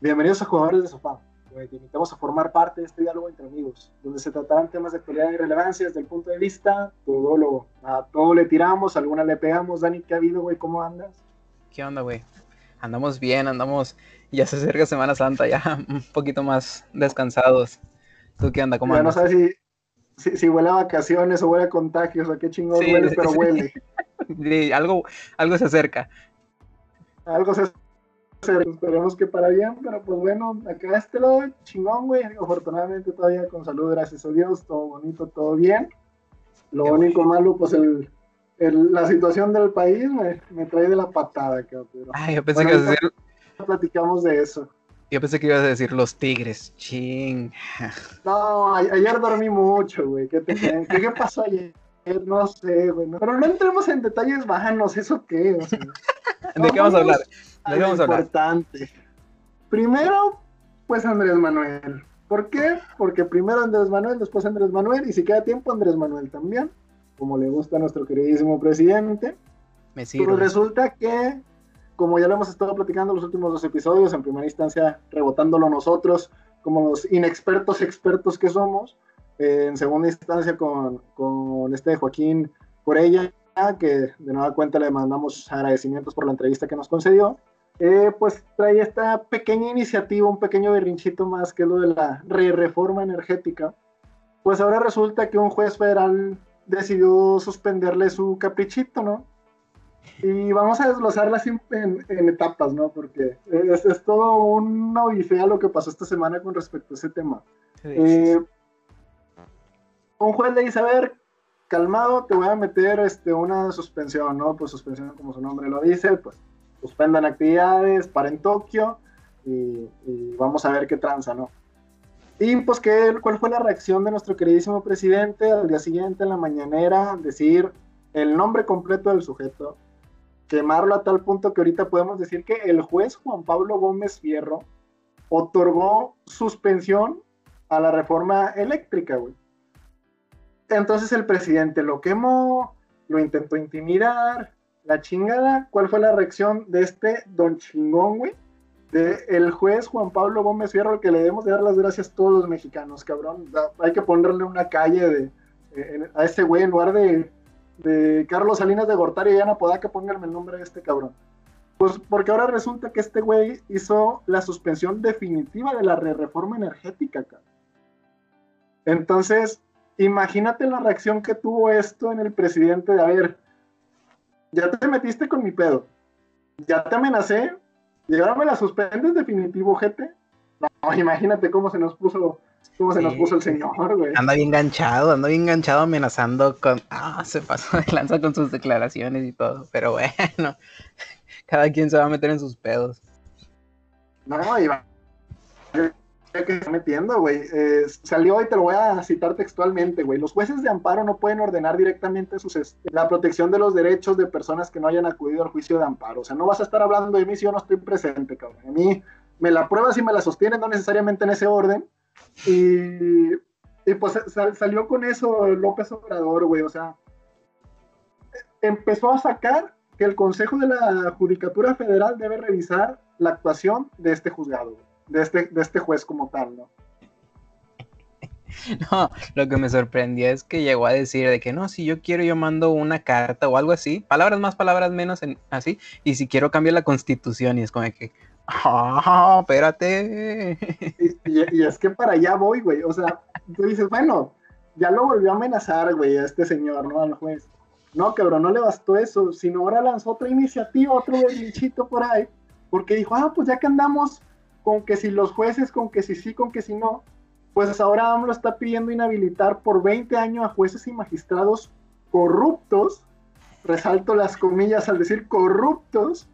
Bienvenidos a Jugadores de Sofá, donde te invitamos a formar parte de este diálogo entre amigos, donde se tratarán temas de actualidad y relevancia desde el punto de vista todo lo, a todo le tiramos, a alguna le pegamos. Dani, ¿qué ha habido, güey? ¿Cómo andas? ¿Qué onda, güey? Andamos bien, andamos, ya se acerca Semana Santa, ya un poquito más descansados. ¿Tú qué onda? ¿Cómo Ya andas? no sabes si, si, si huele a vacaciones o huele a contagios o qué chingón Sí, huele, sí, pero huele. Sí, algo, algo se acerca. Algo se Esperemos que para bien, pero pues bueno, acá este lado chingón, güey. Afortunadamente todavía con salud, gracias a Dios, todo bonito, todo bien. Lo Qué único malo, pues el, el- la situación del país me, me trae de la patada, cabrón. Ay, yo pensé Bueno, que ibas a decir, platicamos de eso. yo pensé que ibas a decir los tigres. Ching. No, a- ayer dormí mucho, güey. ¿Qué, te creen? ¿Qué, qué pasó ayer? No sé, güey. Pero no entremos en detalles vanos, ¿eso qué? O sea, ¿De qué vamos a hablar? ¿De qué lo vamos a hablar? importante. Primero, pues Andrés Manuel. ¿Por qué? Porque primero Andrés Manuel, después Andrés Manuel, y si queda tiempo, Andrés Manuel también, como le gusta a nuestro queridísimo presidente. Me sirve. resulta que, como ya lo hemos estado platicando en los últimos dos episodios, en primera instancia rebotándolo nosotros, como los inexpertos expertos que somos, eh, en segunda instancia con, con este Joaquín Corella, que de nueva cuenta le mandamos agradecimientos por la entrevista que nos concedió, eh, pues trae esta pequeña iniciativa, un pequeño berrinchito más, que es lo de la re reforma energética. Pues ahora resulta que un juez federal decidió suspenderle su caprichito, ¿no? Y vamos a desglosarlas en, en- etapas, ¿no? Porque es, es todo una odisea lo que pasó esta semana con respecto a ese tema. Eh, un juez le dice, a ver, calmado, te voy a meter este, una suspensión, ¿no? Pues suspensión, como su nombre lo dice, pues suspendan actividades, paren Tokio y, vamos a ver qué tranza, ¿no? Y pues, ¿qué, ¿cuál fue la reacción de nuestro queridísimo presidente al día siguiente en la mañanera? Decir el nombre completo del sujeto, quemarlo a tal punto que ahorita podemos decir que el juez Juan Pablo Gómez Fierro otorgó suspensión a la reforma eléctrica, güey. Entonces el presidente lo quemó, lo intentó intimidar, la chingada. ¿Cuál fue la reacción de este don chingón, güey? De el juez Juan Pablo Gómez Fierro, que le debemos de dar las gracias a todos los mexicanos, cabrón. Hay que ponerle una calle de, eh, a ese güey en lugar de, Carlos Salinas de Gortari y Ana Podaca, pónganme el nombre de este cabrón. Pues porque ahora resulta que este güey hizo la suspensión definitiva de la re- reforma energética, cabrón. Entonces, imagínate la reacción que tuvo esto en el presidente de, a ver, ya te metiste con mi pedo, ya te amenacé, y ahora me la suspendes definitivo, gente. No, imagínate cómo se nos puso, cómo se nos puso el señor, güey. Anda bien enganchado, anda bien enganchado amenazando con... Ah, se pasó de lanza con sus declaraciones y todo. Pero bueno, cada quien se va a meter en sus pedos. No, Iván. ¿Qué que está metiendo, güey? Eh, salió y te lo voy a citar textualmente, güey. Los jueces de amparo no pueden ordenar directamente sus la protección de los derechos de personas que no hayan acudido al juicio de amparo. O sea, no vas a estar hablando de mí si yo no estoy presente, cabrón. A mí me la pruebas y me la sostienen, no necesariamente en ese orden. Y, pues sal- salió con eso López Obrador, güey. O sea, empezó a sacar que el Consejo de la Judicatura Federal debe revisar la actuación de este juzgado, güey, de este, de este juez como tal, ¿no? No, lo que me sorprendió es que llegó a decir de que no, si yo quiero yo mando una carta o algo así, palabras más, palabras menos, en- así, y si quiero cambio la constitución y es como que, ah, espérate. Y, y- y es que para allá voy, güey. O sea, tú dices, bueno, ya lo volvió a amenazar, güey, a este señor, ¿no? Al juez. No, cabrón, no le bastó eso, sino ahora lanzó otra iniciativa, otro berrinchito por ahí, porque dijo, ah, pues ya que andamos con que si los jueces, con que si sí, con que si no, pues ahora AMLO está pidiendo inhabilitar por 20 años a jueces y magistrados corruptos, resalto las comillas al decir corruptos,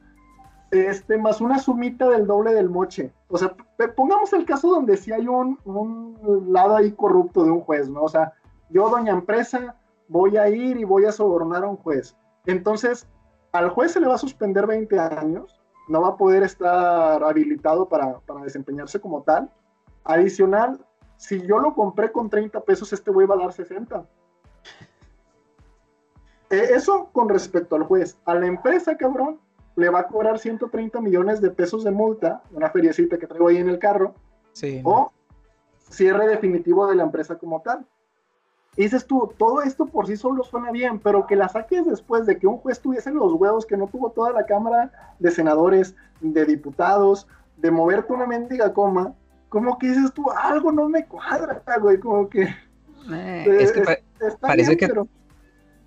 este, más una sumita del doble del moche. O sea, pongamos el caso donde sí hay un, un lado ahí corrupto de un juez, ¿no? O sea, yo, doña empresa, voy a ir y voy a sobornar a un juez. Entonces, al juez se le va a suspender 20 años, no va a poder estar habilitado para, para desempeñarse como tal. Adicional, si yo lo compré con 30 pesos, este güey va a dar 60. Eh, eso con respecto al juez. A la empresa, cabrón, le va a cobrar 130 millones de pesos de multa, una feriecita que traigo ahí en el carro, Sí. o cierre definitivo de la empresa como tal. Y dices tú, todo esto por sí solo suena bien, pero que la saques después de que un juez tuviese los huevos, que no tuvo toda la Cámara de Senadores, de diputados, de moverte una mendiga coma, como que dices tú, algo no me cuadra, güey, como que... Eh, eh, es que pa- está parece bien, que- pero-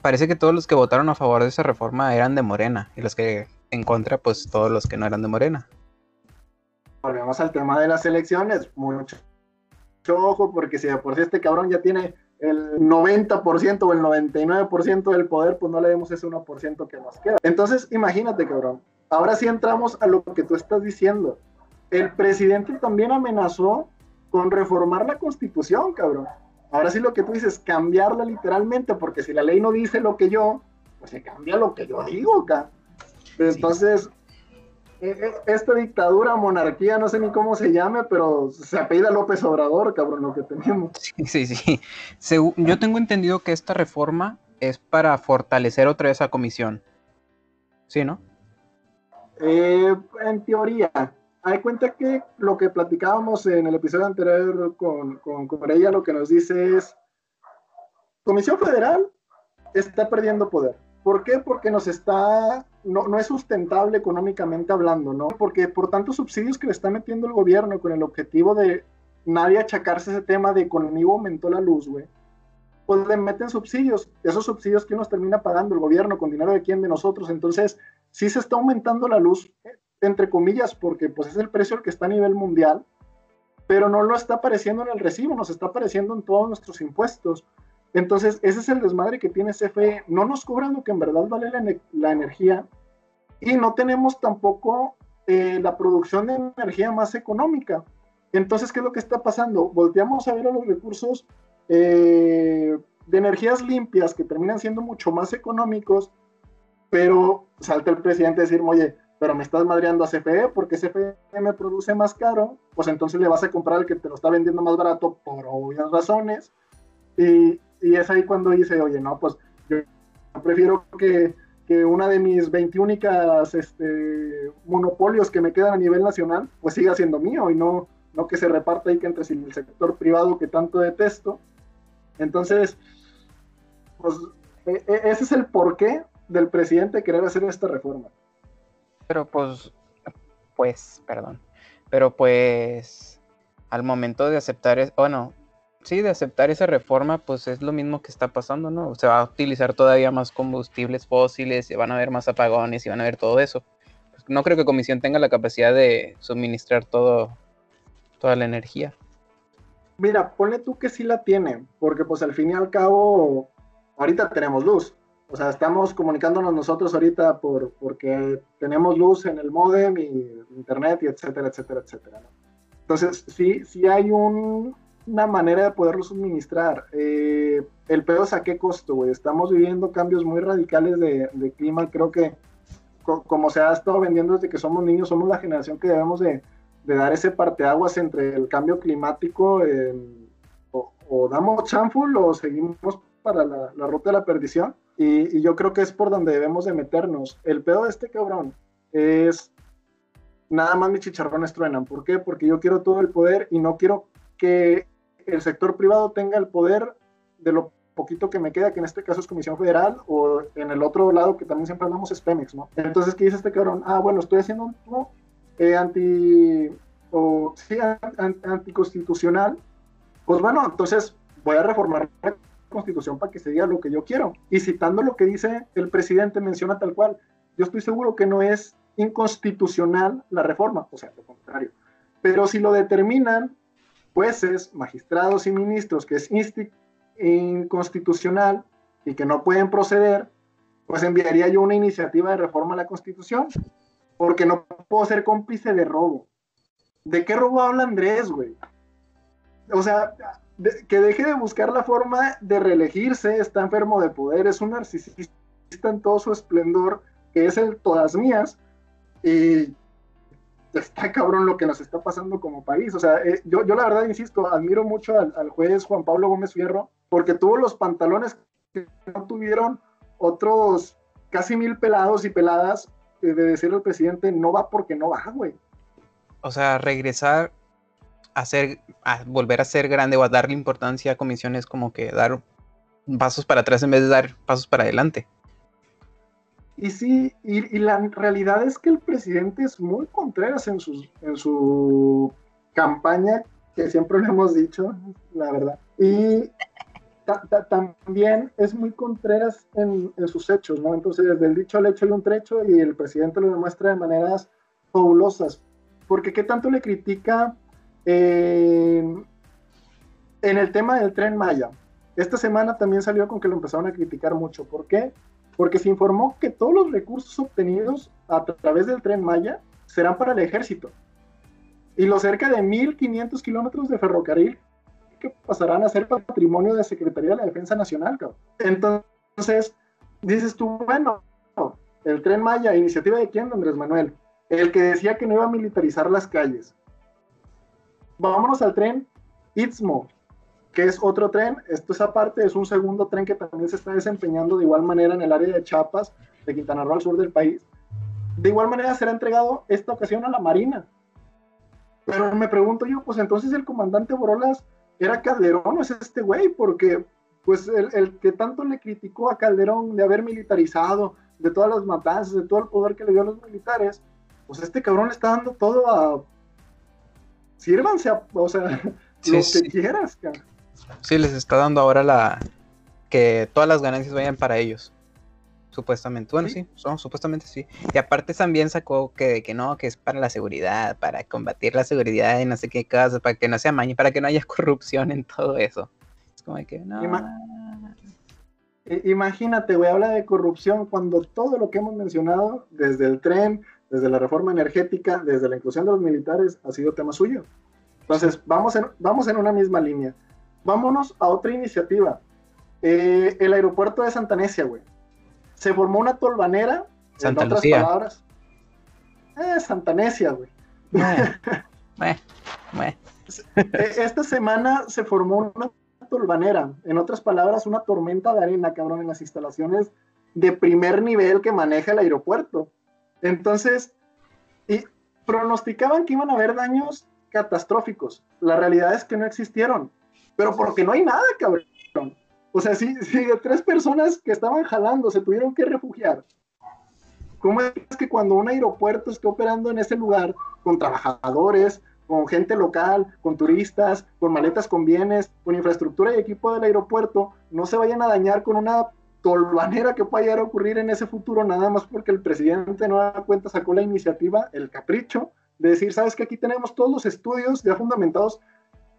parece que todos los que votaron a favor de esa reforma eran de Morena y los que en contra, pues todos los que no eran de Morena. volvemos al tema de las elecciones, mucho, mucho ojo, porque si de por sí este cabrón ya tiene el 90% o el 99% del poder, pues no le demos ese 1% que nos queda. Entonces, imagínate, cabrón. Ahora sí entramos a lo que tú estás diciendo. El presidente también amenazó con reformar la constitución, cabrón. Ahora sí lo que tú dices, cambiarla literalmente, porque si la ley no dice lo que yo, pues se cambia lo que yo digo, acá. Entonces, esta dictadura, monarquía, no sé ni cómo se llame, pero se apellida López Obrador, cabrón, lo que tenemos. Sí, sí, sí. Segu- yo tengo entendido que esta reforma es para fortalecer otra vez a comisión. Sí, ¿no? Eh, en teoría, hay cuenta que lo que platicábamos en el episodio anterior con, con, con ella, lo que nos dice es, Comisión Federal está perdiendo poder. ¿Por qué? Porque nos está, no, no es sustentable económicamente hablando, ¿no? Porque por tantos subsidios que le está metiendo el gobierno con el objetivo de nadie achacarse ese tema de conmigo aumentó la luz, güey. Pues le meten subsidios, esos subsidios que nos termina pagando el gobierno con dinero de quién, de nosotros. Entonces, sí se está aumentando la luz, entre comillas, porque pues es el precio el que está a nivel mundial, pero no lo está apareciendo en el recibo, nos está apareciendo en todos nuestros impuestos. Entonces, ese es el desmadre que tiene CFE. No nos cobran lo que en verdad vale la, la energía y no tenemos tampoco eh, la producción de energía más económica. Entonces, ¿qué es lo que está pasando? Volteamos a ver a los recursos eh, de energías limpias que terminan siendo mucho más económicos, pero salta el presidente a decirme, oye, pero me estás madreando a CFE porque CFE me produce más caro, pues entonces le vas a comprar al que te lo está vendiendo más barato por obvias razones. Y, y es ahí cuando dice, oye, no, pues yo prefiero que, que una de mis 20 únicas este, monopolios que me quedan a nivel nacional, pues siga siendo mío y no, no que se reparta ahí que entre el sector privado que tanto detesto. Entonces, pues e- e- ese es el porqué del presidente querer hacer esta reforma. Pero pues, pues, perdón. Pero pues, al momento de aceptar, es, bueno, sí, de aceptar esa reforma, pues es lo mismo que está pasando, ¿no? Se va a utilizar todavía más combustibles fósiles, y van a haber más apagones y van a haber todo eso. Pues, no creo que Comisión tenga la capacidad de suministrar todo, toda la energía. Mira, ponle tú que sí la tiene, porque pues al fin y al cabo, ahorita tenemos luz. O sea, estamos comunicándonos nosotros ahorita por, porque tenemos luz en el modem y internet y etcétera, etcétera, etcétera. Entonces, sí, sí hay un, una manera de poderlo suministrar. Eh, el pedo es a qué costo, güey. Estamos viviendo cambios muy radicales de, de clima. Creo que, co- como se ha estado vendiendo desde que somos niños, somos la generación que debemos de, de dar ese parteaguas entre el cambio climático, en- o, o damos chanful o seguimos para la, la ruta de la perdición. Y, y yo creo que es por donde debemos de meternos. El pedo de este cabrón es nada más mis chicharrones truenan. ¿Por qué? Porque yo quiero todo el poder y no quiero que el sector privado tenga el poder de lo poquito que me queda, que en este caso es Comisión Federal, o en el otro lado que también siempre hablamos es Pemex, ¿no? Entonces, ¿qué dice este cabrón? Ah, bueno, estoy haciendo un eh, anti, o, sí, an- anticonstitucional. Pues bueno, entonces voy a reformar la constitución para que se diga lo que yo quiero. Y citando lo que dice el presidente, menciona tal cual. Yo estoy seguro que no es inconstitucional la reforma, o sea, lo contrario. Pero si lo determinan jueces, magistrados y ministros que es inconstitucional y que no pueden proceder, pues enviaría yo una iniciativa de reforma a la constitución, porque no puedo ser cómplice de robo. ¿De qué robo habla Andrés, güey? O sea, que deje de buscar la forma de reelegirse, está enfermo de poder, es un narcisista en todo su esplendor, que es el todas mías, y está cabrón lo que nos está pasando como país. O sea, eh, yo, yo la verdad insisto, admiro mucho al, juez Juan Pablo Gómez Fierro, porque tuvo los pantalones que no tuvieron otros casi mil pelados y peladas de decirle al presidente no va porque no va, güey. O sea, regresar a ser, a volver a ser grande o a darle importancia a comisiones como que dar pasos para atrás en vez de dar pasos para adelante. Y sí, y, la realidad es que el presidente es muy contreras en, sus, en su campaña, que siempre lo hemos dicho, la verdad. Y también es muy contreras en, sus hechos, ¿no? Entonces, desde el dicho al hecho hay un trecho y el presidente lo demuestra de maneras fabulosas. Porque ¿qué tanto le critica eh, en el tema del tren Maya? Esta semana también salió con que lo empezaron a criticar mucho. ¿Por qué? Porque se informó que todos los recursos obtenidos a través del tren Maya serán para el ejército. Y los cerca de 1.500 kilómetros de ferrocarril que pasarán a ser patrimonio de Secretaría de la Defensa Nacional. Entonces, dices tú, bueno, el tren Maya, iniciativa de quién, Andrés Manuel, el que decía que no iba a militarizar las calles. Vámonos al tren Istmo, que es otro tren. Esto es aparte, es un segundo tren que también se está desempeñando de igual manera en el área de Chiapas, de Quintana Roo al sur del país. De igual manera será entregado esta ocasión a la Marina. Pero me pregunto yo, pues entonces el comandante Borolas era Calderón o es este güey, porque pues el, que tanto le criticó a Calderón de haber militarizado, de todas las matanzas, de todo el poder que le dio a los militares, pues este cabrón le está dando todo a... Sírvanse, o sea, lo que quieras, cabrón. Sí, les está dando ahora la... que todas las ganancias vayan para ellos. Supuestamente. Bueno, sí, son, supuestamente sí. Y aparte también sacó que, que no, que es para la seguridad, para combatir la seguridad y no sé qué cosas, para que no sea maña, para que no haya corrupción en todo eso. Es como que no. Imagínate, güey, habla de corrupción cuando todo lo que hemos mencionado, desde el tren, desde la reforma energética, desde la inclusión de los militares, ha sido tema suyo. Entonces, vamos en, vamos en una misma línea. Vámonos a otra iniciativa. Eh, el aeropuerto de Santanesia, güey se formó una tolvanera, Santa en otras palabras. Eh, Santanesia, güey. E, esta semana se formó una tolvanera, en otras palabras, una tormenta de arena, cabrón, en las instalaciones de primer nivel que maneja el aeropuerto. Entonces, y pronosticaban que iban a haber daños catastróficos. La realidad es que no existieron, pero porque no hay nada, cabrón. O sea, si, si de tres personas que estaban jalando se tuvieron que refugiar, ¿cómo es que cuando un aeropuerto esté operando en ese lugar con trabajadores, con gente local, con turistas, con maletas con bienes, con infraestructura y equipo del aeropuerto, no se vayan a dañar con una tolvanera que pueda llegar a ocurrir en ese futuro, nada más porque el presidente no da cuenta sacó la iniciativa, el capricho, de decir, sabes que aquí tenemos todos los estudios ya fundamentados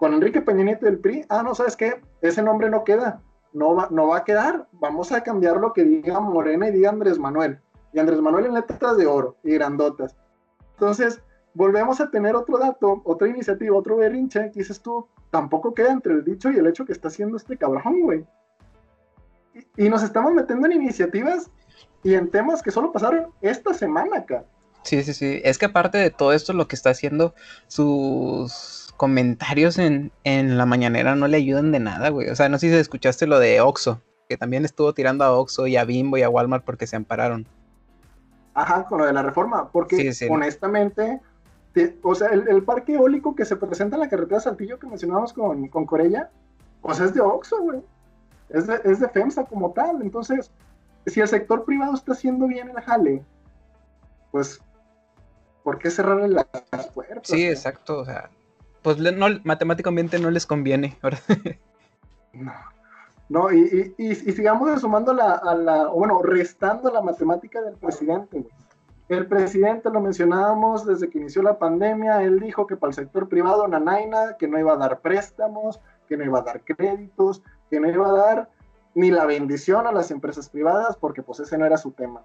con Enrique Peña Nieto del PRI, ah, no, sabes qué, ese nombre no queda, no va, no va a quedar. Vamos a cambiar lo que diga Morena y diga Andrés Manuel. Y Andrés Manuel en letras de oro y grandotas. Entonces, volvemos a tener otro dato, otra iniciativa, otro berrinche, que dices tú, tampoco queda entre el dicho y el hecho que está haciendo este cabrón, güey. Y, y nos estamos metiendo en iniciativas y en temas que solo pasaron esta semana acá. Sí, sí, sí. Es que aparte de todo esto, lo que está haciendo sus comentarios en, la mañanera no le ayudan de nada, güey. O sea, no sé si escuchaste lo de Oxo, que también estuvo tirando a Oxo y a Bimbo y a Walmart porque se ampararon. Ajá, con lo de la reforma, porque honestamente, o sea, el, parque eólico que se presenta en la carretera Saltillo que mencionábamos con, con Corella, pues es de Oxo, güey. Es de, es de FEMSA como tal. Entonces, si el sector privado está haciendo bien el jale, pues, ¿por qué cerrarle las puertas? Sí, exacto. O sea, pues no, matemáticamente no les conviene. no, no y, y, sigamos sumando la, a la, bueno, restando la matemática del presidente. El presidente lo mencionábamos desde que inició la pandemia, él dijo que para el sector privado, Nanaina, que no iba a dar préstamos, que no iba a dar créditos, que no iba a dar ni la bendición a las empresas privadas, porque pues ese no era su tema.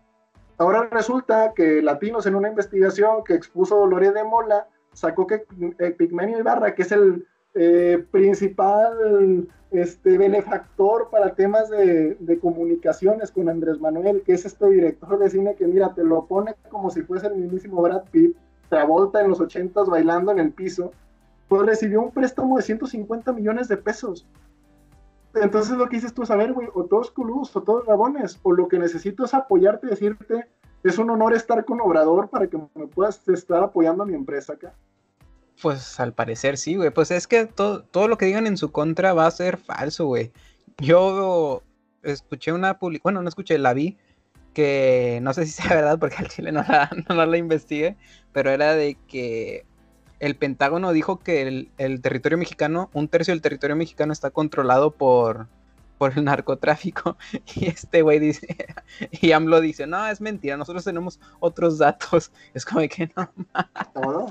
Ahora resulta que Latinos en una investigación que expuso Lore de Mola, sacó que eh, Pigmenio Ibarra, que es el eh, principal este, benefactor para temas de, comunicaciones con Andrés Manuel, que es este director de cine que, mira, te lo pone como si fuese el mismísimo Brad Pitt, Travolta en los ochentas bailando en el piso, pues recibió un préstamo de 150 millones de pesos. Entonces lo que dices tú, saber, güey, o todos culus, o todos rabones, o lo que necesito es apoyarte y decirte, es un honor estar con Obrador para que me puedas estar apoyando a mi empresa acá. Pues al parecer sí, güey. Pues es que todo, lo que digan en su contra va a ser falso, güey. Yo escuché una publicación, bueno, no escuché, la vi, que no sé si sea verdad porque al chile no la, no la investigué, pero era de que el Pentágono dijo que el, territorio mexicano, un tercio del territorio mexicano está controlado por, por el narcotráfico. Y este güey dice, y AMLO dice, no, es mentira, nosotros tenemos otros datos. Es como que no. Todo.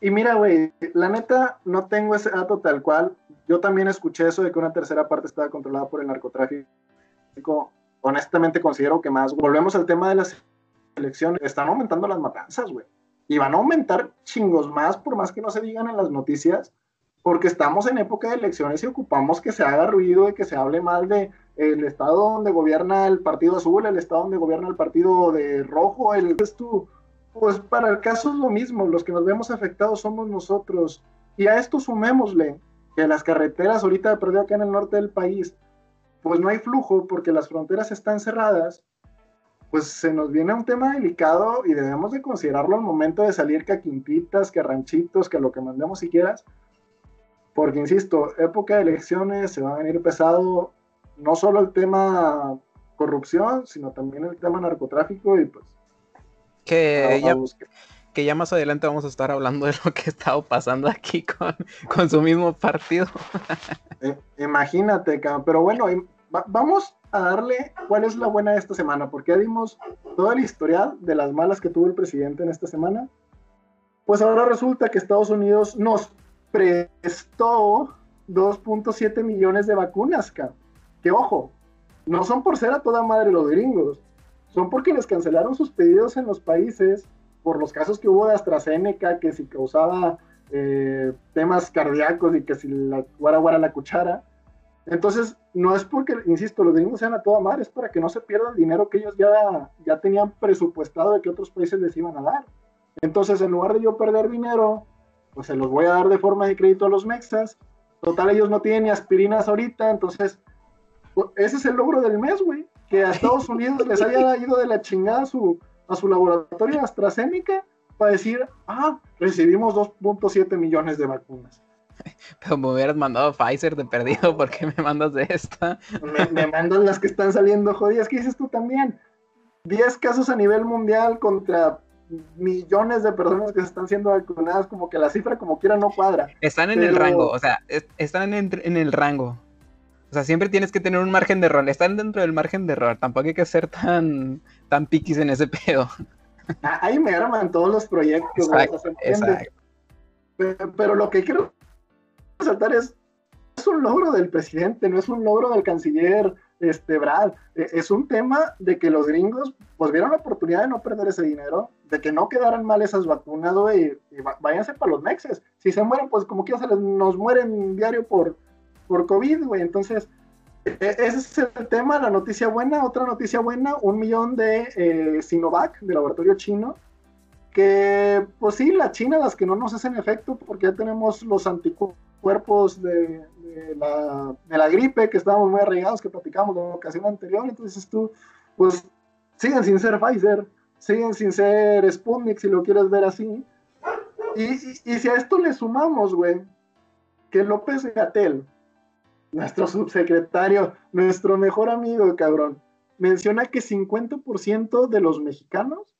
Y, mira, güey, la neta, no tengo ese dato tal cual. Yo también escuché eso de que una tercera parte estaba controlada por el narcotráfico. Honestamente considero que más. Volvemos al tema de las elecciones. Están aumentando las matanzas, güey. Y van a aumentar chingos más, por más que no se digan en las noticias, porque estamos en época de elecciones y ocupamos que se haga ruido y que se hable mal de el estado donde gobierna el partido azul, el estado donde gobierna el partido de rojo, el tú pues para el caso es lo mismo, los que nos vemos afectados somos nosotros. Y a esto sumémosle que las carreteras ahorita perdido acá en el norte del país, pues no hay flujo porque las fronteras están cerradas, pues se nos viene un tema delicado y debemos de considerarlo al momento de salir que a quintitas, que a ranchitos, que a lo que mandemos si quieras. Porque, insisto, época de elecciones se va a venir pesado no solo el tema corrupción, sino también el tema narcotráfico y pues que ya, que ya más adelante vamos a estar hablando de lo que ha estado pasando aquí con, con su mismo partido. Eh, imagínate, pero bueno, vamos a darle cuál es la buena de esta semana, porque ya dimos toda la historial de las malas que tuvo el presidente en esta semana. Pues ahora resulta que Estados Unidos nos prestó 2.7 millones de vacunas, Que ojo, no son por ser a toda madre los gringos, son porque les cancelaron sus pedidos en los países por los casos que hubo de AstraZeneca, que si causaba eh, temas cardíacos y que si la guara guara la cuchara. Entonces, no es porque, insisto, los gringos sean a toda madre, es para que no se pierda el dinero que ellos ya, ya tenían presupuestado de que otros países les iban a dar. Entonces, en lugar de yo perder dinero, pues se los voy a dar de forma de crédito a los mexas. Total, ellos no tienen ni aspirinas ahorita, entonces, pues, ese es el logro del mes, güey que a Estados Unidos les haya ido de la chingada a su, a su laboratorio AstraZeneca para decir, ah, recibimos 2.7 millones de vacunas. Pero me hubieras mandado Pfizer de perdido, ¿por qué me mandas de esta? Me, me mandan las que están saliendo jodidas. ¿Qué dices tú también? 10 casos a nivel mundial contra millones de personas que están siendo vacunadas, como que la cifra como quiera no cuadra. Están en el rango, o sea, están en, en el rango. O sea, siempre tienes que tener un margen de error. Están dentro del margen de error. Tampoco hay que ser tan, tan piquis en ese pedo. Ah, ahí me arman todos los proyectos. Exacto, Pero, lo que quiero resaltar es, es un logro del presidente, no es un logro del canciller este, Brad. E, es un tema de que los gringos pues vieron la oportunidad de no perder ese dinero, de que no quedaran mal esas vacunas, güey, y, váyanse para los mexes. Si se mueren, pues como quiera se les, nos mueren diario por por COVID, güey. Entonces, e, ese es el tema, la noticia buena. Otra noticia buena, un millón de eh, Sinovac, de laboratorio chino, que pues sí, la China, las que no nos hacen efecto, porque ya tenemos los anticuerpos de, la, de la, gripe, que estábamos muy arraigados, que platicamos la ocasión anterior. Entonces tú, pues siguen sin ser Pfizer, siguen sin ser Sputnik, si lo quieres ver así. Y, y, y si a esto le sumamos, güey, que López Gatel nuestro subsecretario, nuestro mejor amigo, cabrón, menciona que 50% de los mexicanos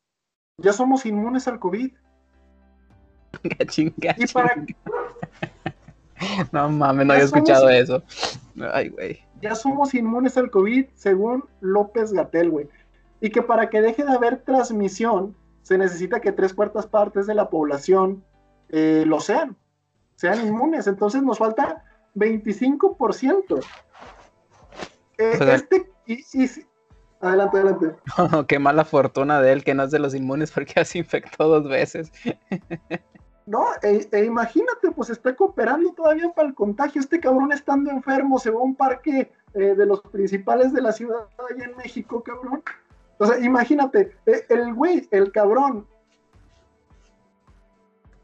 ya somos inmunes al COVID. Gachín, gachín. No mames, no había escuchado eso. Ay, güey. Ya somos inmunes al COVID, según López Gatel, güey. Y que para que deje de haber transmisión, se necesita que tres cuartas partes de la población eh, lo sean, sean inmunes. Entonces nos falta 25%. Eh, este, adelante, adelante. qué mala fortuna de él que no es de los inmunes porque ya se infectó dos veces. no, e, e, imagínate, pues está cooperando todavía para el contagio. Este cabrón estando enfermo se va a un parque eh, de los principales de la ciudad allá en México, cabrón. O sea, imagínate, eh, el güey, el cabrón,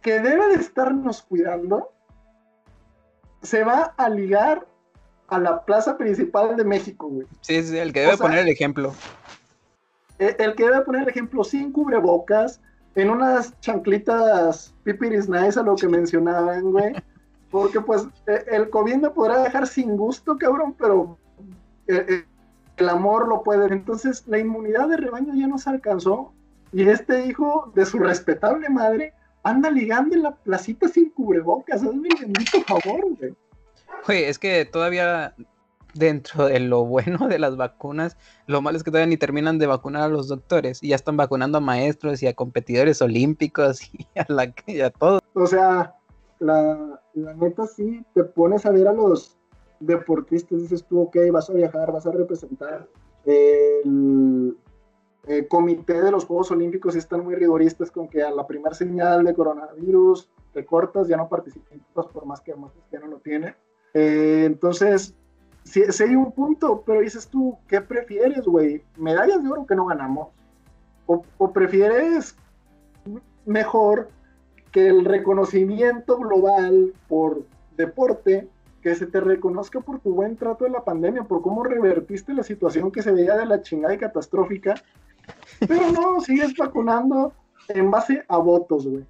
que debe de estarnos cuidando, se va a ligar a la plaza principal de México, güey. Sí, sí, el que debe poner el ejemplo. eh, el que debe poner el ejemplo sin cubrebocas, en unas chanclitas pipiris nice a lo que mencionaban, güey. Porque pues eh, el COVID me podrá dejar sin gusto, cabrón, pero el amor lo puede. Entonces la inmunidad de rebaño ya nos alcanzó y este hijo de su respetable madre anda ligando en la placita sin cubrebocas. Es mi bendito favor, güey. Güey, es que todavía dentro de lo bueno de las vacunas, lo malo es que todavía ni terminan de vacunar a los doctores y ya están vacunando a maestros y a competidores olímpicos y a, la, y a todo. O sea, la, la neta sí, te pones a ver a los deportistas, dices tú, ok, vas a viajar, vas a representar. El, el comité de los Juegos Olímpicos están muy rigoristas con que a la primera señal de coronavirus te cortas, ya no participas por más que más que no lo tiene. Eh, entonces, sí, sí, hay un punto, pero dices tú, ¿qué prefieres, güey? ¿Medallas de oro que no ganamos? ¿O, o prefieres mejor que el reconocimiento global por deporte, que se te reconozca por tu buen trato de la pandemia, por cómo revertiste la situación que se veía de la chingada y catastrófica, pero no, sigues vacunando en base a votos, güey.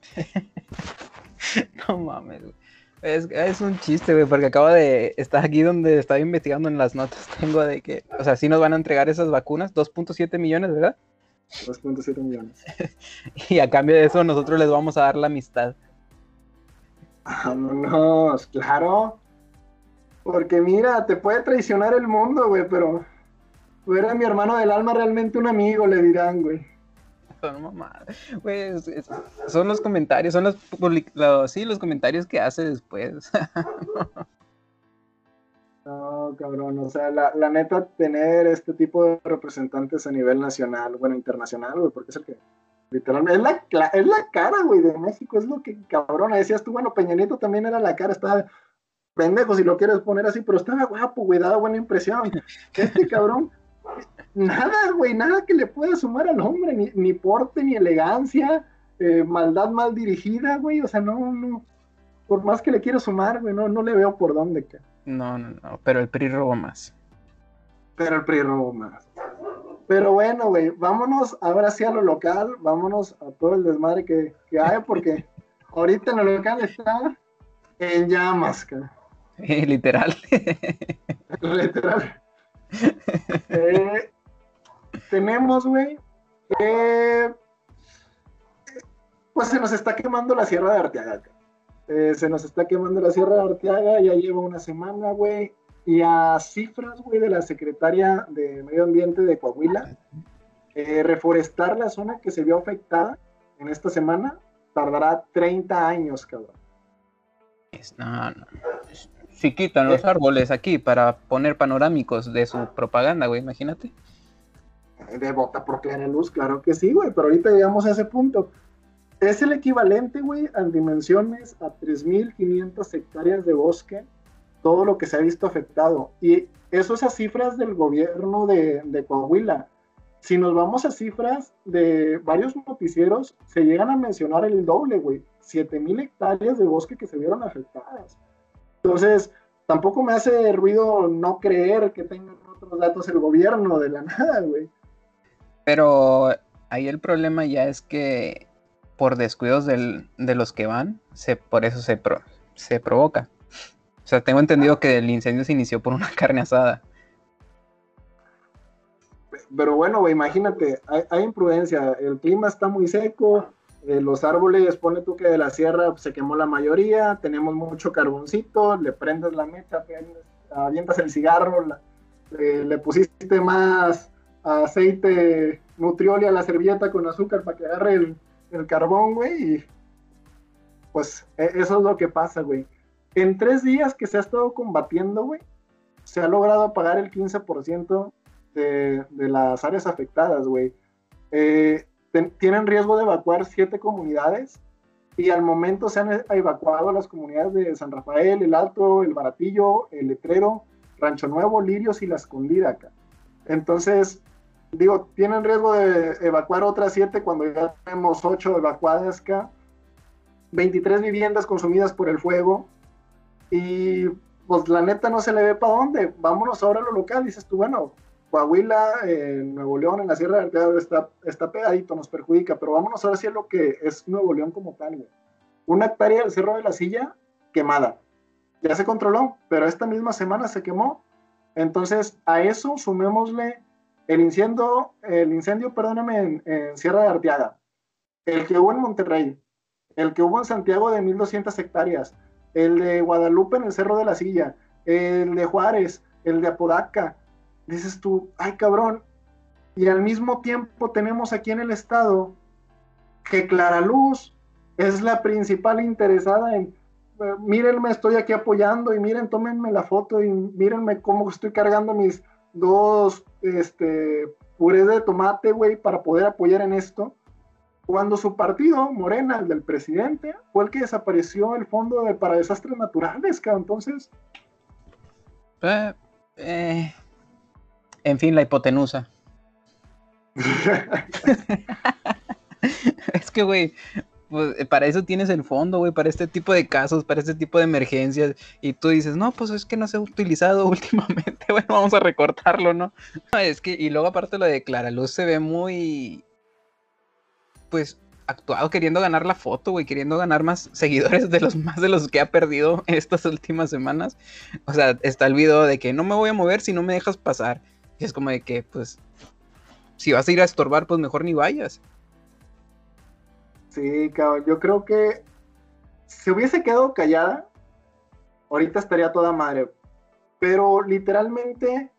no mames, güey. Es, es, un chiste, güey, porque acabo de estar aquí donde estaba investigando en las notas. Tengo de que, o sea, sí nos van a entregar esas vacunas, 2.7 millones, ¿verdad? 2.7 millones. y a cambio de eso, nosotros les vamos a dar la amistad. Vámonos, claro. Porque mira, te puede traicionar el mundo, güey, pero tú eres mi hermano del alma, realmente un amigo, le dirán, güey. Son mamadas. Güey, son los comentarios, son los, los, sí, los comentarios que hace después. no, cabrón, o sea, la, la, neta, tener este tipo de representantes a nivel nacional, bueno, internacional, güey, porque es el que, literalmente, es la, es la cara, güey, de México, es lo que, cabrón, decías tú, bueno, Peña Nieto también era la cara, estaba pendejo si lo quieres poner así, pero estaba guapo, güey, daba buena impresión. Este cabrón nada, güey, nada que le pueda sumar al hombre, ni, ni porte, ni elegancia, eh, maldad mal dirigida, güey, o sea, no, no, por más que le quiero sumar, güey, no, no le veo por dónde. Que... No, no, no, pero el PRI robó más. Pero el PRI robó más. Pero bueno, güey, vámonos ahora sí a lo local, vámonos a todo el desmadre que, que hay, porque ahorita en lo local está en llamas, cara. literal. literal. eh, tenemos, güey, eh, pues se nos está quemando la Sierra de Arteaga. Eh, se nos está quemando la Sierra de Arteaga, ya lleva una semana, güey. Y a cifras, güey, de la secretaria de Medio Ambiente de Coahuila, eh, reforestar la zona que se vio afectada en esta semana tardará 30 años, cabrón. No, no. Si quitan los árboles aquí para poner panorámicos de su propaganda, güey, imagínate de vota por clara luz, claro que sí, güey, pero ahorita llegamos a ese punto. Es el equivalente, güey, en dimensiones a 3.500 hectáreas de bosque, todo lo que se ha visto afectado. Y eso es a cifras del gobierno de, de Coahuila. Si nos vamos a cifras de varios noticieros, se llegan a mencionar el doble, güey. 7.000 hectáreas de bosque que se vieron afectadas. Entonces, tampoco me hace ruido no creer que tengan otros datos el gobierno de la nada, güey. Pero ahí el problema ya es que por descuidos del, de los que van, se, por eso se, pro, se provoca. O sea, tengo entendido que el incendio se inició por una carne asada. Pero bueno, imagínate, hay, hay, imprudencia, el clima está muy seco, eh, los árboles, pone tú que de la sierra se quemó la mayoría, tenemos mucho carboncito, le prendes la mecha, prendes, avientas el cigarro, la, le, le pusiste más aceite nutrioli a la servilleta con azúcar para que agarre el, el carbón, güey, y pues e, eso es lo que pasa, güey. En tres días que se ha estado combatiendo, güey, se ha logrado apagar el 15% de, de, las áreas afectadas, güey. Eh, tienen riesgo de evacuar siete comunidades y al momento se han evacuado las comunidades de San Rafael, El Alto, El Baratillo, El Letrero, Rancho Nuevo, Lirios y La Escondida acá. Entonces, digo, tienen riesgo de evacuar otras siete cuando ya tenemos ocho evacuadas acá, 23 viviendas consumidas por el fuego y pues la neta no se le ve para dónde, vámonos ahora a lo local, dices tú, bueno, Coahuila, en Nuevo León, en la Sierra de Arteaga está, está pegadito, nos perjudica, pero vámonos a ver si es lo que es Nuevo León como tal, Una hectárea del Cerro de la Silla quemada. Ya se controló, pero esta misma semana se quemó. Entonces, a eso sumémosle el incendio, el incendio, perdóname, en, Sierra de Arteaga, el que hubo en Monterrey, el que hubo en Santiago de 1200 hectáreas, el de Guadalupe en el Cerro de la Silla, el de Juárez, el de Apodaca, dices tú, ay cabrón, y al mismo tiempo tenemos aquí en el estado que Clara Luz es la principal interesada en, eh, mírenme, estoy aquí apoyando y miren, tómenme la foto y mírenme cómo estoy cargando mis dos este, purés de tomate, güey, para poder apoyar en esto. Cuando su partido, Morena, el del presidente, fue el que desapareció el fondo de, para desastres naturales, cabrón. Entonces. Eh, eh, en fin, la hipotenusa. es que, güey, pues, eh, para eso tienes el fondo, güey, para este tipo de casos, para este tipo de emergencias. Y tú dices, no, pues es que no se ha utilizado últimamente, bueno, vamos a recortarlo, ¿no? Es que, y luego aparte lo de Clara Luz se ve muy, pues, actuado queriendo ganar la foto, güey, queriendo ganar más seguidores de los más de los que ha perdido estas últimas semanas. O sea, está el video de que no me voy a mover si no me dejas pasar. Y es como de que, pues, si vas a ir a estorbar, pues mejor ni vayas. Sí, cabrón, yo creo que si hubiese quedado callada, ahorita estaría toda madre. Pero literalmente,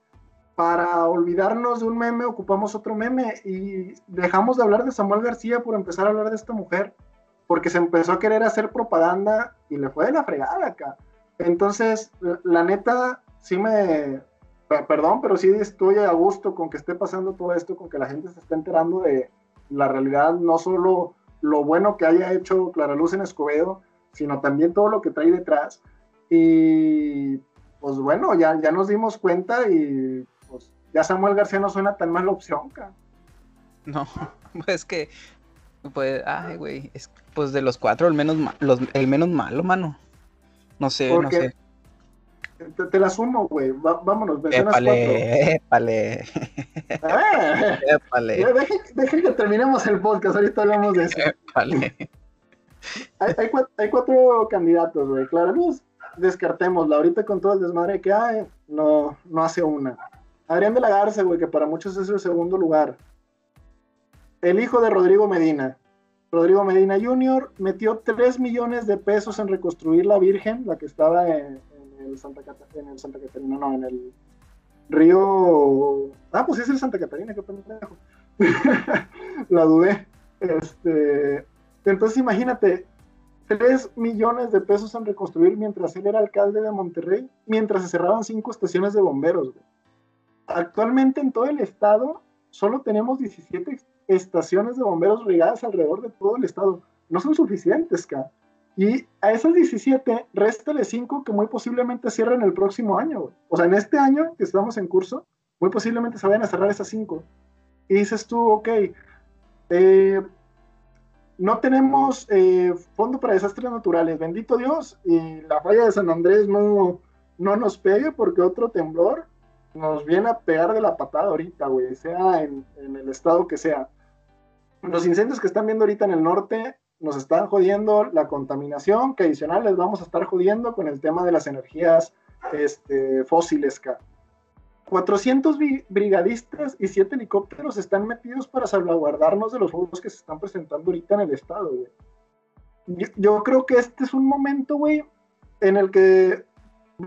para olvidarnos de un meme, ocupamos otro meme y dejamos de hablar de Samuel García por empezar a hablar de esta mujer, porque se empezó a querer hacer propaganda y le fue de la fregada acá. Entonces, la neta, sí me, perdón, pero sí estoy a gusto con que esté pasando todo esto, con que la gente se esté enterando de la realidad, no solo lo bueno que haya hecho Clara Luz en Escobedo, sino también todo lo que trae detrás. Y pues bueno, ya, ya nos dimos cuenta y ya Samuel García no suena tan mala opción, cara. No, pues que, pues, ay, güey, es pues de los cuatro el menos, los, el menos malo, mano. No sé, no sé. Te, la sumo, güey. vámonos, épale, épale. Ah, épale. Dejen, que terminemos el podcast, ahorita hablamos de eso. Épale. Hay, hay, cuatro, candidatos, güey. Clara Luz, descartémosla. Ahorita con todo el desmadre que hay, no, no hace una. Adrián de la Garza, güey, que para muchos es el segundo lugar. El hijo de Rodrigo Medina. Rodrigo Medina Jr. metió 3 millones de pesos en reconstruir la Virgen, la que estaba en, el Santa Catarina, no, en el río. Ah, pues es el Santa Catarina, qué pendejo. la dudé. Este, entonces imagínate, 3 millones de pesos en reconstruir mientras él era alcalde de Monterrey, mientras se cerraban cinco estaciones de bomberos. Actualmente en todo el estado solo tenemos 17 estaciones de bomberos regadas alrededor de todo el estado. No son suficientes. Y a esas 17, réstale 5 que muy posiblemente cierren el próximo año. O sea, en este año que estamos en curso, muy posiblemente se vayan a cerrar esas 5. Y dices tú, ok, eh, no tenemos eh, fondo para desastres naturales, bendito Dios, y la falla de San Andrés no, no nos pegue porque otro temblor nos viene a pegar de la patada ahorita, güey, sea en, en el estado que sea. Los incendios que están viendo ahorita en el norte nos están jodiendo la contaminación, que adicional les vamos a estar jodiendo con el tema de las energías este, fósiles. 400 brigadistas y 7 helicópteros están metidos para salvaguardarnos de los juegos que se están presentando ahorita en el estado, Yo, yo creo que este es un momento, güey, en el que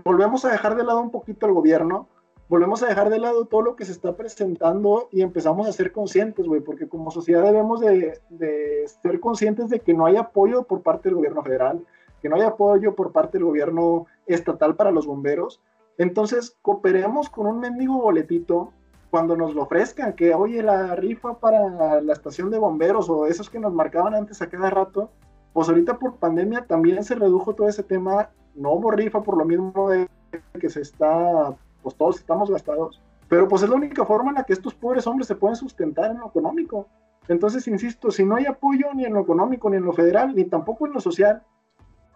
volvemos a dejar de lado un poquito al gobierno, volvemos a dejar de lado todo lo que se está presentando y empezamos a ser conscientes, güey, porque como sociedad debemos de, ser conscientes de que no hay apoyo por parte del gobierno federal, que no hay apoyo por parte del gobierno estatal para los bomberos. Entonces, cooperemos con un mendigo boletito cuando nos lo ofrezcan, que oye, la rifa para la estación de bomberos o esos que nos marcaban antes a cada rato, pues ahorita por pandemia también se redujo todo ese tema, no hubo rifa por lo mismo de que se está pues todos estamos gastados. Pero pues es la única forma en la que estos pobres hombres se pueden sustentar en lo económico. Entonces, insisto, si no hay apoyo ni en lo económico, ni en lo federal, ni tampoco en lo social,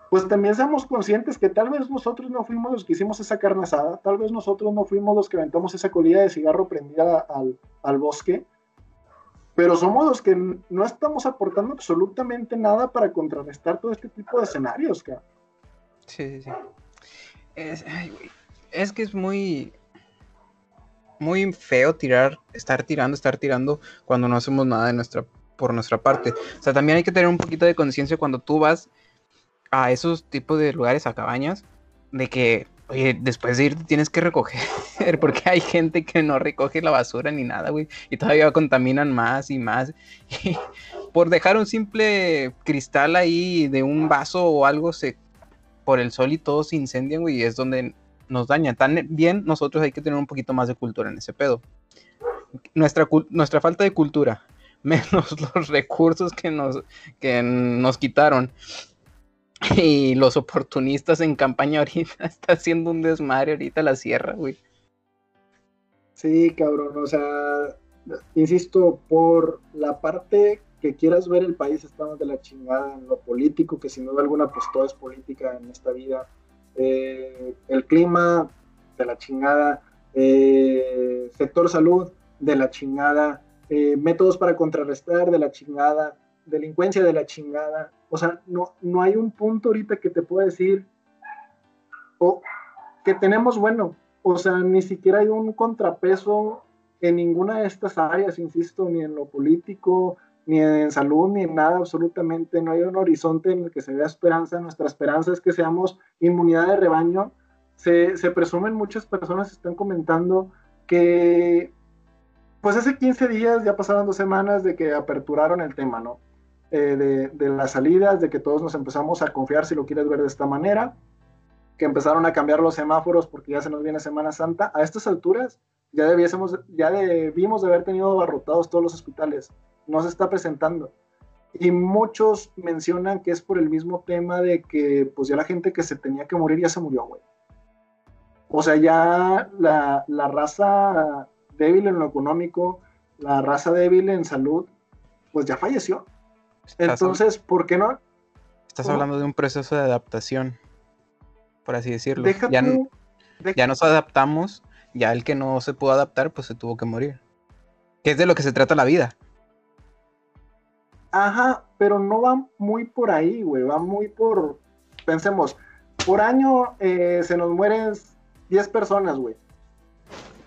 pues también seamos conscientes que tal vez nosotros no fuimos los que hicimos esa carne asada, tal vez nosotros no fuimos los que aventamos esa colilla de cigarro prendida al, bosque, pero somos los que no estamos aportando absolutamente nada para contrarrestar todo este tipo de escenarios, cara. Sí, sí, sí. Es, es que es muy, muy feo tirar, estar tirando, estar tirando cuando no hacemos nada de nuestra, por nuestra parte. O sea, también hay que tener un poquito de conciencia cuando tú vas a esos tipos de lugares, a cabañas, de que, oye, después de ir tienes que recoger, porque hay gente que no recoge la basura ni nada, güey, y todavía contaminan más y más. Y por dejar un simple cristal ahí de un vaso o algo, se, por el sol y todo se incendian, güey, y es donde nos daña. Tan bien, nosotros hay que tener un poquito más de cultura en ese pedo. Nuestra, nuestra falta de cultura, menos los recursos que nos, que nos quitaron. Y los oportunistas en campaña ahorita está haciendo un desmadre ahorita la sierra, güey. Sí, cabrón, o sea, insisto, por la parte que quieras ver el país estamos de la chingada en lo político, que sin duda alguna pues todo es política en esta vida eh, el clima de la chingada, eh, sector salud de la chingada, eh, métodos para contrarrestar de la chingada, delincuencia de la chingada. O sea, no, no hay un punto ahorita que te pueda decir o que tenemos bueno. O sea, ni siquiera hay un contrapeso en ninguna de estas áreas, insisto, ni en lo político, ni en salud, ni en nada, absolutamente. No hay un horizonte en el que se vea esperanza. Nuestra esperanza es que seamos inmunidad de rebaño. Se, se presumen, muchas personas están comentando que, pues hace 15 días, ya pasaron dos semanas de que aperturaron el tema, ¿no? Eh, de, de, las salidas, de que todos nos empezamos a confiar, si lo quieres ver de esta manera, que empezaron a cambiar los semáforos porque ya se nos viene Semana Santa. A estas alturas ya, debiésemos, ya debimos de haber tenido abarrotados todos los hospitales no se está presentando. Y muchos mencionan que es por el mismo tema de que pues ya la gente que se tenía que morir ya se murió, güey. O sea, ya la, la raza débil en lo económico, la raza débil en salud, pues ya falleció. Entonces, ¿por qué no? Estás hablando de un proceso de adaptación, por así decirlo. ya, ya nos adaptamos, ya el que no se pudo adaptar, pues se tuvo que morir. Que es de lo que se trata la vida. Ajá, pero no va muy por ahí, güey, va muy por, pensemos, por año eh, se nos mueren 10 personas, güey.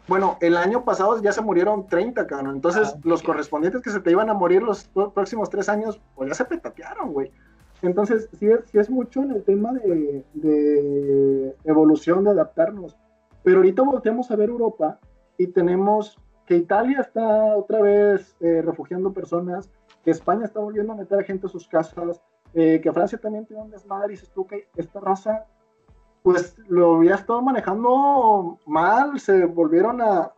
Bueno, el año pasado ya se murieron 30, cabrón. Entonces, ah, los correspondientes que se te iban a morir los próximos tres años, pues ya se petatearon, güey. Entonces, sí es, sí es mucho en el tema de, de, evolución, de adaptarnos. Pero ahorita volteamos a ver Europa y tenemos que Italia está otra vez eh, refugiando personas, que España está volviendo a meter a gente a sus casas, eh, que Francia también tiene un desmadre y dices tú que esta raza, pues lo había estado manejando mal, se volvieron a,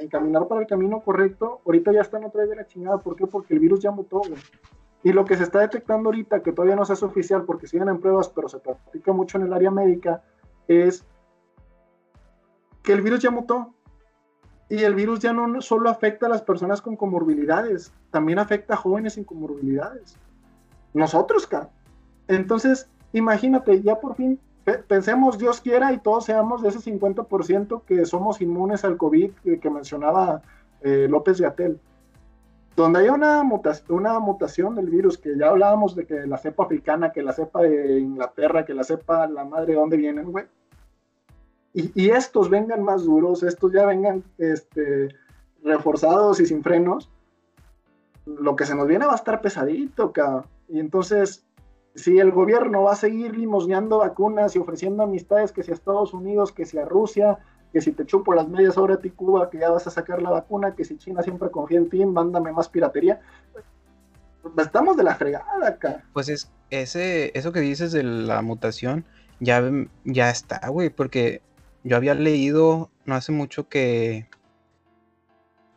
encaminar para el camino correcto, ahorita ya están otra vez de la chingada, ¿por qué? Porque el virus ya mutó, Y lo que se está detectando ahorita, que todavía no se hace oficial porque siguen en pruebas, pero se practica mucho en el área médica, es que el virus ya mutó. Y el virus ya no solo afecta a las personas con comorbilidades, también afecta a jóvenes sin comorbilidades. Nosotros, acá. Entonces, imagínate, ya por fin, pensemos, Dios quiera, y todos seamos de ese 50% que somos inmunes al COVID que, mencionaba eh, López Gatel. Donde hay una, mutación, una mutación del virus, que ya hablábamos de que la cepa africana, que la cepa de Inglaterra, que la cepa la madre de dónde vienen, güey y, estos vengan más duros, estos ya vengan este, reforzados y sin frenos, lo que se nos viene va a estar pesadito, cabrón. Y entonces, si el gobierno va a seguir limosneando vacunas y ofreciendo amistades, que si a Estados Unidos, que si a Rusia, que si te chupo las medias horas a ti Cuba, que ya vas a sacar la vacuna, que si China siempre confía en ti, mándame más piratería. Estamos de la fregada acá. Pues es ese, eso que dices de la mutación, ya, ya está, güey, porque yo había leído no hace mucho que,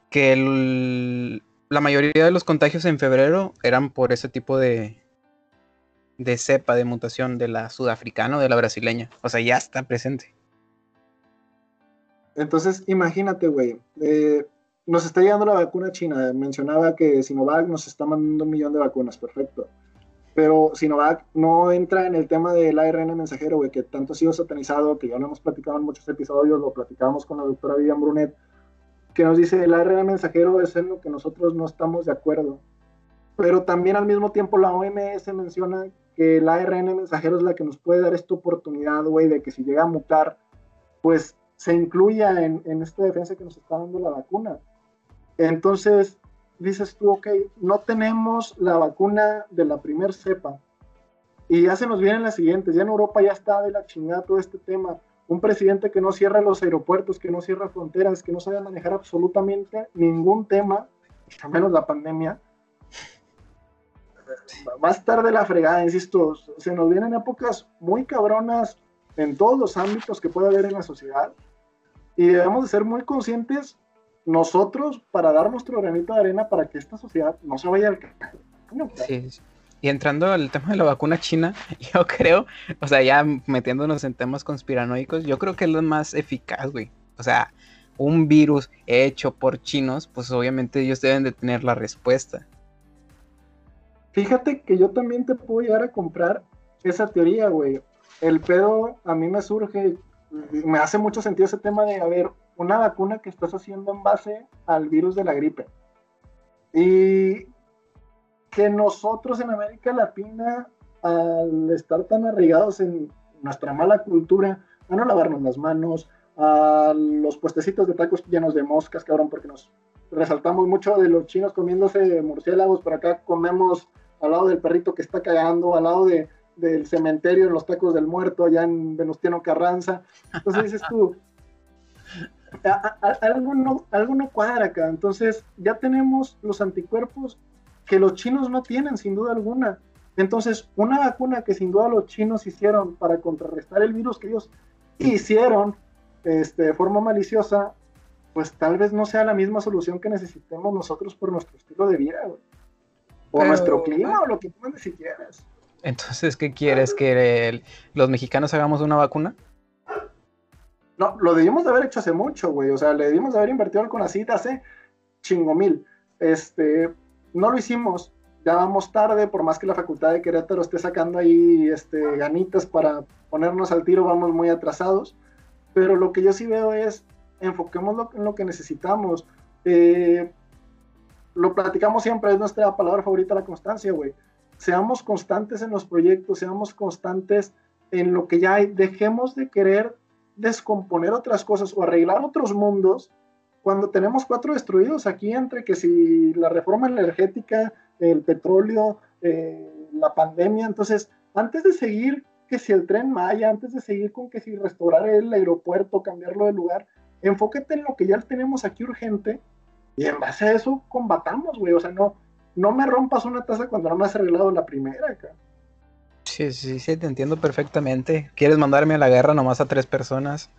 que la mayoría de los contagios en febrero eran por ese tipo de, de cepa de mutación de la sudafricana o de la brasileña. O sea, ya está presente. Entonces, imagínate, güey. Eh, nos está llegando la vacuna china. Mencionaba que Sinovac nos está mandando un millón de vacunas. Perfecto. Pero Sinovac no entra en el tema del ARN mensajero, güey, que tanto ha sido satanizado, que ya lo hemos platicado en muchos episodios, lo platicamos con la doctora Vivian Brunet, que nos dice el ARN mensajero es en lo que nosotros no estamos de acuerdo. Pero también al mismo tiempo la OMS menciona que el ARN mensajero es la que nos puede dar esta oportunidad, güey, de que si llega a mutar, pues se incluya en, en esta defensa que nos está dando la vacuna. Entonces, dices tú, ok, no tenemos la vacuna de la primer cepa. Y ya se nos vienen las siguientes. Ya en Europa ya está de la chingada todo este tema. Un presidente que no cierra los aeropuertos, que no cierra fronteras, que no sabe manejar absolutamente ningún tema, a menos la pandemia. Va a estar de la fregada, insisto. Se nos vienen épocas muy cabronas en todos los ámbitos que puede haber en la sociedad. Y debemos de ser muy conscientes nosotros para dar nuestro granito de arena para que esta sociedad no se vaya al sí, Y entrando al tema de la vacuna china, yo creo, o sea, ya metiéndonos en temas conspiranoicos, yo creo que es lo más eficaz, güey. O sea, un virus hecho por chinos, pues obviamente ellos deben de tener la respuesta. Fíjate que yo también te puedo llegar a comprar esa teoría, güey. El pedo a mí me surge, me hace mucho sentido ese tema de, a ver, una vacuna que estás haciendo en base al virus de la gripe. Y que nosotros en América Latina, al estar tan arraigados en nuestra mala cultura, a no lavarnos las manos, a los puestecitos de tacos llenos de moscas, cabrón, porque nos resaltamos mucho de los chinos comiéndose murciélagos, pero acá comemos al lado del perrito que está cagando, al lado de, del cementerio en los tacos del muerto, allá en Venustiano Carranza. Entonces dices tú, algo, no, algo no cuadra acá. Entonces, ya tenemos los anticuerpos que los chinos no tienen, sin duda alguna. Entonces, una vacuna que sin duda los chinos hicieron para contrarrestar el virus que ellos hicieron este, de forma maliciosa, pues tal vez no sea la misma solución que necesitemos nosotros por nuestro estilo de vida, O nuestro clima, o lo que tú si quieres. Entonces, ¿qué quieres? ¿Que los mexicanos hagamos una vacuna? No, lo debimos de haber hecho hace mucho, güey. O sea, le debimos de haber invertido con la cita hace chingo mil. Este, no lo hicimos. Ya vamos tarde, por más que la facultad de Querétaro esté sacando ahí este, ganitas para ponernos al tiro, vamos muy atrasados. Pero lo que yo sí veo es, enfoquémoslo en lo que necesitamos. Eh, lo platicamos siempre, es nuestra palabra favorita, la constancia, güey. Seamos constantes en los proyectos, seamos constantes en lo que ya hay. Dejemos de querer descomponer otras cosas o arreglar otros mundos cuando tenemos cuatro destruidos aquí entre que si la reforma energética, el petróleo, eh, la pandemia, entonces antes de seguir que si el tren Maya, antes de seguir con que si restaurar el aeropuerto, cambiarlo de lugar, enfóquete en lo que ya tenemos aquí urgente y en base a eso combatamos, güey, o sea, no, no me rompas una taza cuando no me has arreglado la primera acá. Sí, sí, sí, te entiendo perfectamente. ¿Quieres mandarme a la guerra nomás a tres personas?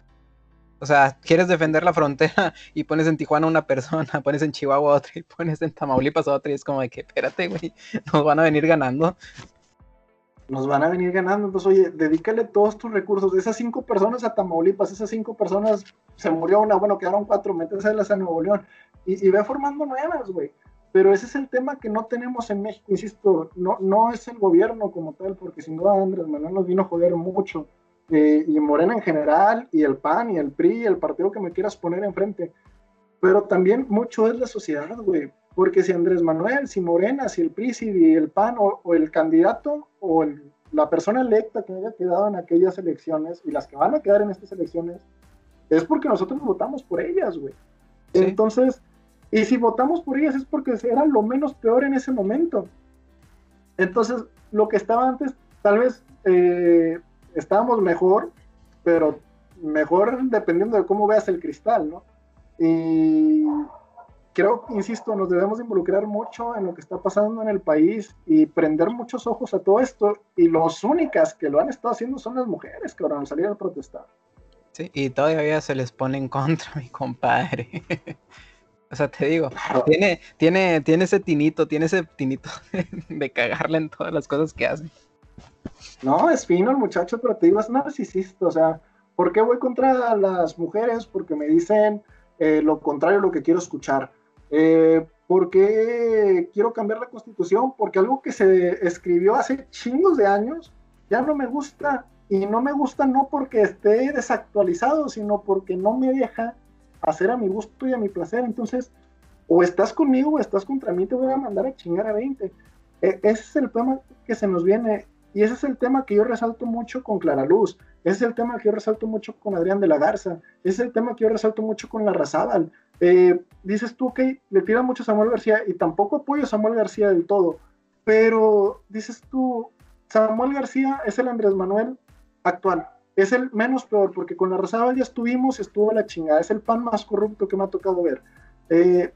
O sea, quieres defender la frontera y pones en Tijuana a una persona, pones en Chihuahua a otra y pones en Tamaulipas a otra y es como de que, espérate, güey, nos van a venir ganando. Nos van a venir ganando, entonces, oye, dedícale todos tus recursos. Esas cinco personas a Tamaulipas, esas cinco personas, se murió una, bueno, quedaron cuatro, las a Nuevo León y, y ve formando nuevas, güey. Pero ese es el tema que no tenemos en México, insisto, no, no es el gobierno como tal, porque sin duda Andrés Manuel nos vino a joder mucho, eh, y Morena en general, y el PAN, y el PRI, y el partido que me quieras poner enfrente, pero también mucho es la sociedad, güey, porque si Andrés Manuel, si Morena, si el PRI, si el PAN, o, el candidato, o la persona electa que haya quedado en aquellas elecciones, y las que van a quedar en estas elecciones, es porque nosotros votamos por ellas, güey. Entonces, y si votamos por ellas es porque era lo menos peor en ese momento. Entonces, lo que estaba antes, tal vez eh, estábamos mejor, pero mejor dependiendo de cómo veas el cristal, ¿no? Y creo, insisto, nos debemos involucrar mucho en lo que está pasando en el país y prender muchos ojos a todo esto. Y las únicas que lo han estado haciendo son las mujeres que ahora han salido a protestar. Sí, y todavía se les pone en contra, mi compadre. O sea, te digo, tiene, tiene, tiene ese tinito, tiene ese tinito de cagarle en todas las cosas que hace. No, es fino el muchacho, pero te digo, es narcisista. O sea, ¿por qué voy contra las mujeres? Porque me dicen eh, lo contrario a lo que quiero escuchar. Eh, ¿Por qué quiero cambiar la constitución? Porque algo que se escribió hace chingos de años ya no me gusta. Y no me gusta no porque esté desactualizado, sino porque no me deja hacer a mi gusto y a mi placer. Entonces, o estás conmigo o estás contra mí, te voy a mandar a chingar a 20. E, ese es el tema que se nos viene. Y ese es el tema que yo resalto mucho con Clara Luz. Ese es el tema que yo resalto mucho con Adrián de la Garza. Ese es el tema que yo resalto mucho con la Razábal. Eh, dices tú que le tira mucho a Samuel García y tampoco apoyo a Samuel García del todo. Pero dices tú, Samuel García es el Andrés Manuel actual. Es el menos peor, porque con la Razábal ya estuvimos, estuvo la chingada. Es el pan más corrupto que me ha tocado ver. Eh,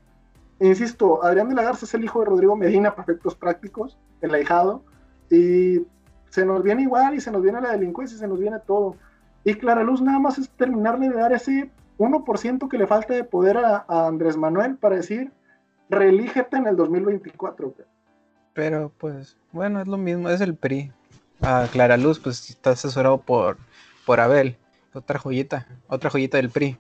insisto, Adrián de la Garza es el hijo de Rodrigo Medina, para efectos prácticos, el ahijado. Y se nos viene igual y se nos viene la delincuencia y se nos viene todo. Y Clara Luz nada más es terminarle de dar ese 1% que le falta de poder a, Andrés Manuel para decir, reelígete en el 2024. Pero pues, bueno, es lo mismo, es el PRI. A Clara Luz, pues está asesorado por, por Abel. Otra joyita, otra joyita del PRI.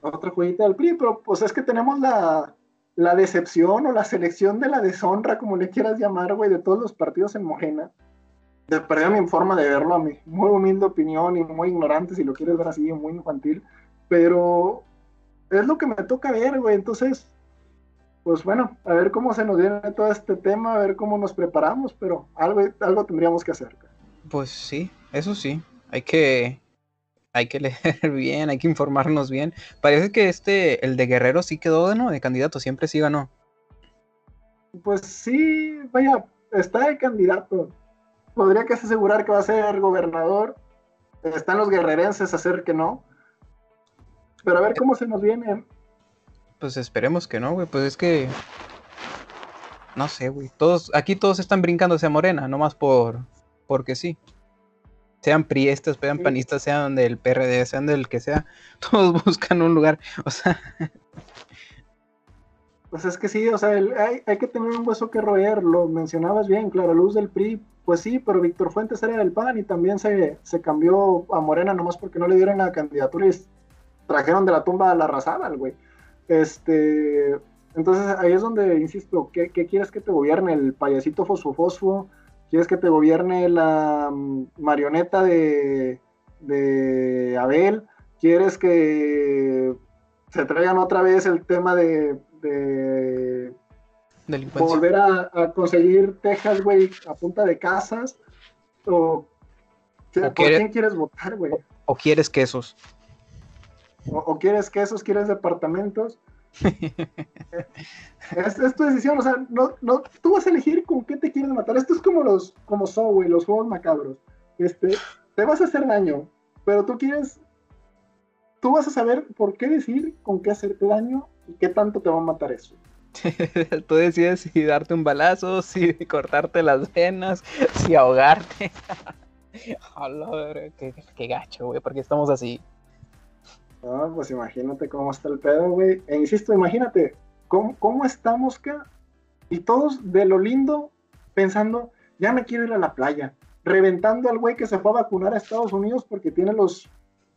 Otra joyita del PRI, pero pues es que tenemos la, la decepción o la selección de la deshonra, como le quieras llamar, güey, de todos los partidos en Mojena de perder mi forma de verlo, a mi muy humilde opinión y muy ignorante, si lo quieres ver así, muy infantil, pero es lo que me toca ver, güey, entonces, pues bueno, a ver cómo se nos viene todo este tema, a ver cómo nos preparamos, pero algo, algo tendríamos que hacer. Pues sí, eso sí, hay que, hay que leer bien, hay que informarnos bien. Parece que este, el de Guerrero sí quedó, ¿no? De candidato, siempre sí ganó. Pues sí, vaya, está de candidato podría casi asegurar que va a ser gobernador. Están los guerrerenses a hacer que no. Pero a ver cómo se nos viene. Pues esperemos que no, güey. Pues es que. No sé, güey. Todos, aquí todos están brincándose a Morena, nomás por. porque sí. Sean priistas, sean panistas, sean del PRD, sean del que sea. Todos buscan un lugar. O sea. Pues es que sí, o sea, hay, hay, que tener un hueso que roer, lo mencionabas bien, claro, luz del PRI pues sí, pero Víctor Fuentes era del PAN y también se, cambió a Morena nomás porque no le dieron la candidatura y trajeron de la tumba a la Razada, güey. Este, entonces ahí es donde, insisto, ¿qué, quieres que te gobierne? ¿El payasito fosfo ¿Quieres que te gobierne la mm, marioneta de, de Abel? ¿Quieres que se traigan otra vez el tema de volver a, conseguir Texas, güey, a punta de casas. O, ¿Por quién quieres votar, güey? O, quieres quesos. O, quieres quesos, quieres departamentos. es, tu decisión, o sea, no, no, tú vas a elegir con qué te quieres matar. Esto es como los, como los juegos macabros. Este, te vas a hacer daño, pero tú quieres, tú vas a saber por qué decir con qué hacerte daño y qué tanto te va a matar eso. Tú decides si darte un balazo, si cortarte las venas, si ahogarte. qué, qué gacho, güey, porque estamos así. No, pues imagínate cómo está el pedo, güey. E insisto, imagínate cómo, cómo estamos acá. Y todos de lo lindo pensando, ya me quiero ir a la playa. Reventando al güey que se fue a vacunar a Estados Unidos porque tiene los,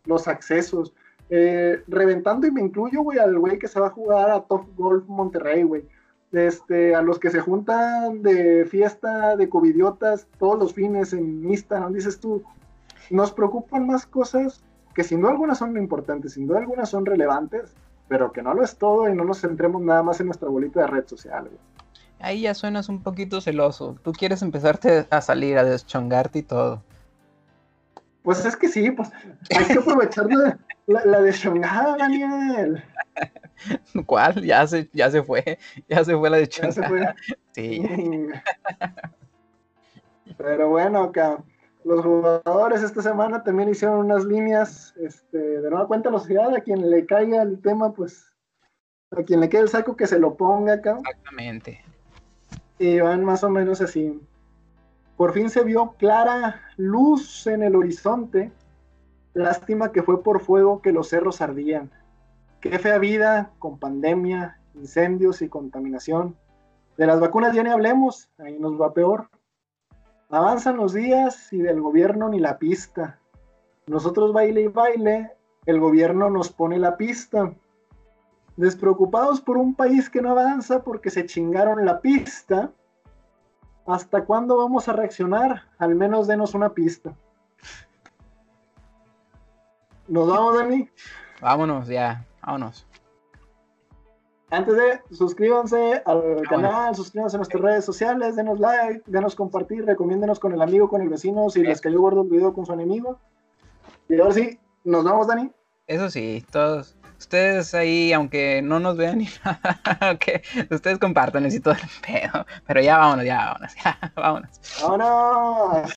los accesos eh, reventando y me incluyo, güey, al güey que se va a jugar a Top Golf Monterrey, güey. Este, a los que se juntan de fiesta de covidiotas todos los fines en Instagram, dices tú, nos preocupan más cosas que sin duda algunas son importantes, sin duda algunas son relevantes, pero que no lo es todo y no nos centremos nada más en nuestra bolita de red social, güey. Ahí ya suenas un poquito celoso. Tú quieres empezarte a salir, a deschongarte y todo. Pues es que sí, pues hay que aprovechar la, la, de Shongada, Daniel. ¿Cuál? Ya se, ya se fue, ya se fue la de Shongada. Sí. Pero bueno, acá los jugadores esta semana también hicieron unas líneas, este, de nueva cuenta la sociedad, a quien le caiga el tema, pues, a quien le quede el saco que se lo ponga acá. Exactamente. Y van más o menos así. Por fin se vio clara luz en el horizonte. Lástima que fue por fuego que los cerros ardían. Qué fea vida con pandemia, incendios y contaminación. De las vacunas ya ni hablemos, ahí nos va peor. Avanzan los días y del gobierno ni la pista. Nosotros baile y baile, el gobierno nos pone la pista. Despreocupados por un país que no avanza porque se chingaron la pista. ¿Hasta cuándo vamos a reaccionar? Al menos denos una pista. ¿Nos vamos, Dani? Vámonos, ya, vámonos. Antes de, suscríbanse al canal, suscríbanse a nuestras redes sociales, denos like, denos compartir, recomiéndenos con el amigo, con el vecino, si les cayó gordo el video con su enemigo. Y ahora sí, nos vamos, Dani. Eso sí, todos. Ustedes ahí, aunque no nos vean ni nada, que ustedes compartan y todo el pedo. Pero ya vámonos, ya vámonos, ya vámonos. ¡Vámonos!